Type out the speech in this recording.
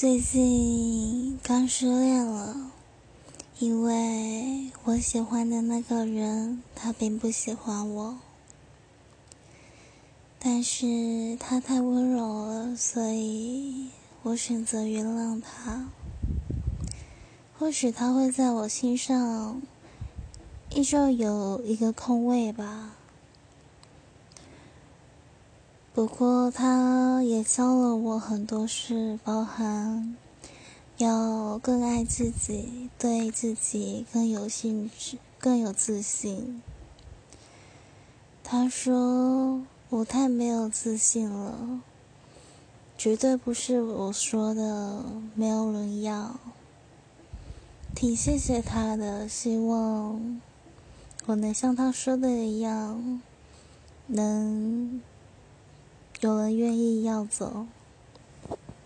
最近刚失恋了，因为我喜欢的那个人他并不喜欢我，但是他太温柔了，所以我选择原谅他。或许他会在我心上依旧有一个空位吧。不过，他也教了我很多事，包含要更爱自己，对自己更有兴趣，更有自信。他说我太没有自信了，绝对不是我说的没有人要。挺谢谢他的，希望我能像他说的一样，能。要走。